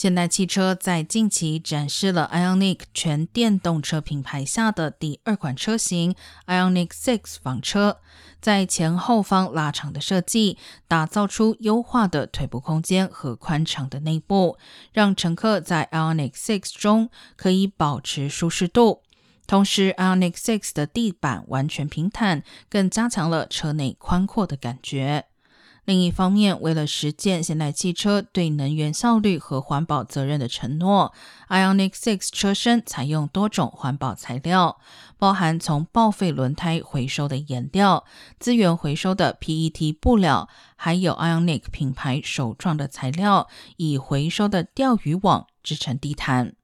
现代汽车在近期展示了 Ionic 全电动车品牌下的第二款车型 Ionic Six 房车，在前后方拉长的设计，打造出优化的腿部空间和宽敞的内部，让乘客在 Ionic Six 中可以保持舒适度。同时，Ionic Six 的地板完全平坦，更加强了车内宽阔的感觉。另一方面，为了实践现代汽车对能源效率和环保责任的承诺，Ionic Six 车身采用多种环保材料，包含从报废轮胎回收的颜料、资源回收的 PET 布料，还有 Ionic 品牌首创的材料，以回收的钓鱼网制成地毯。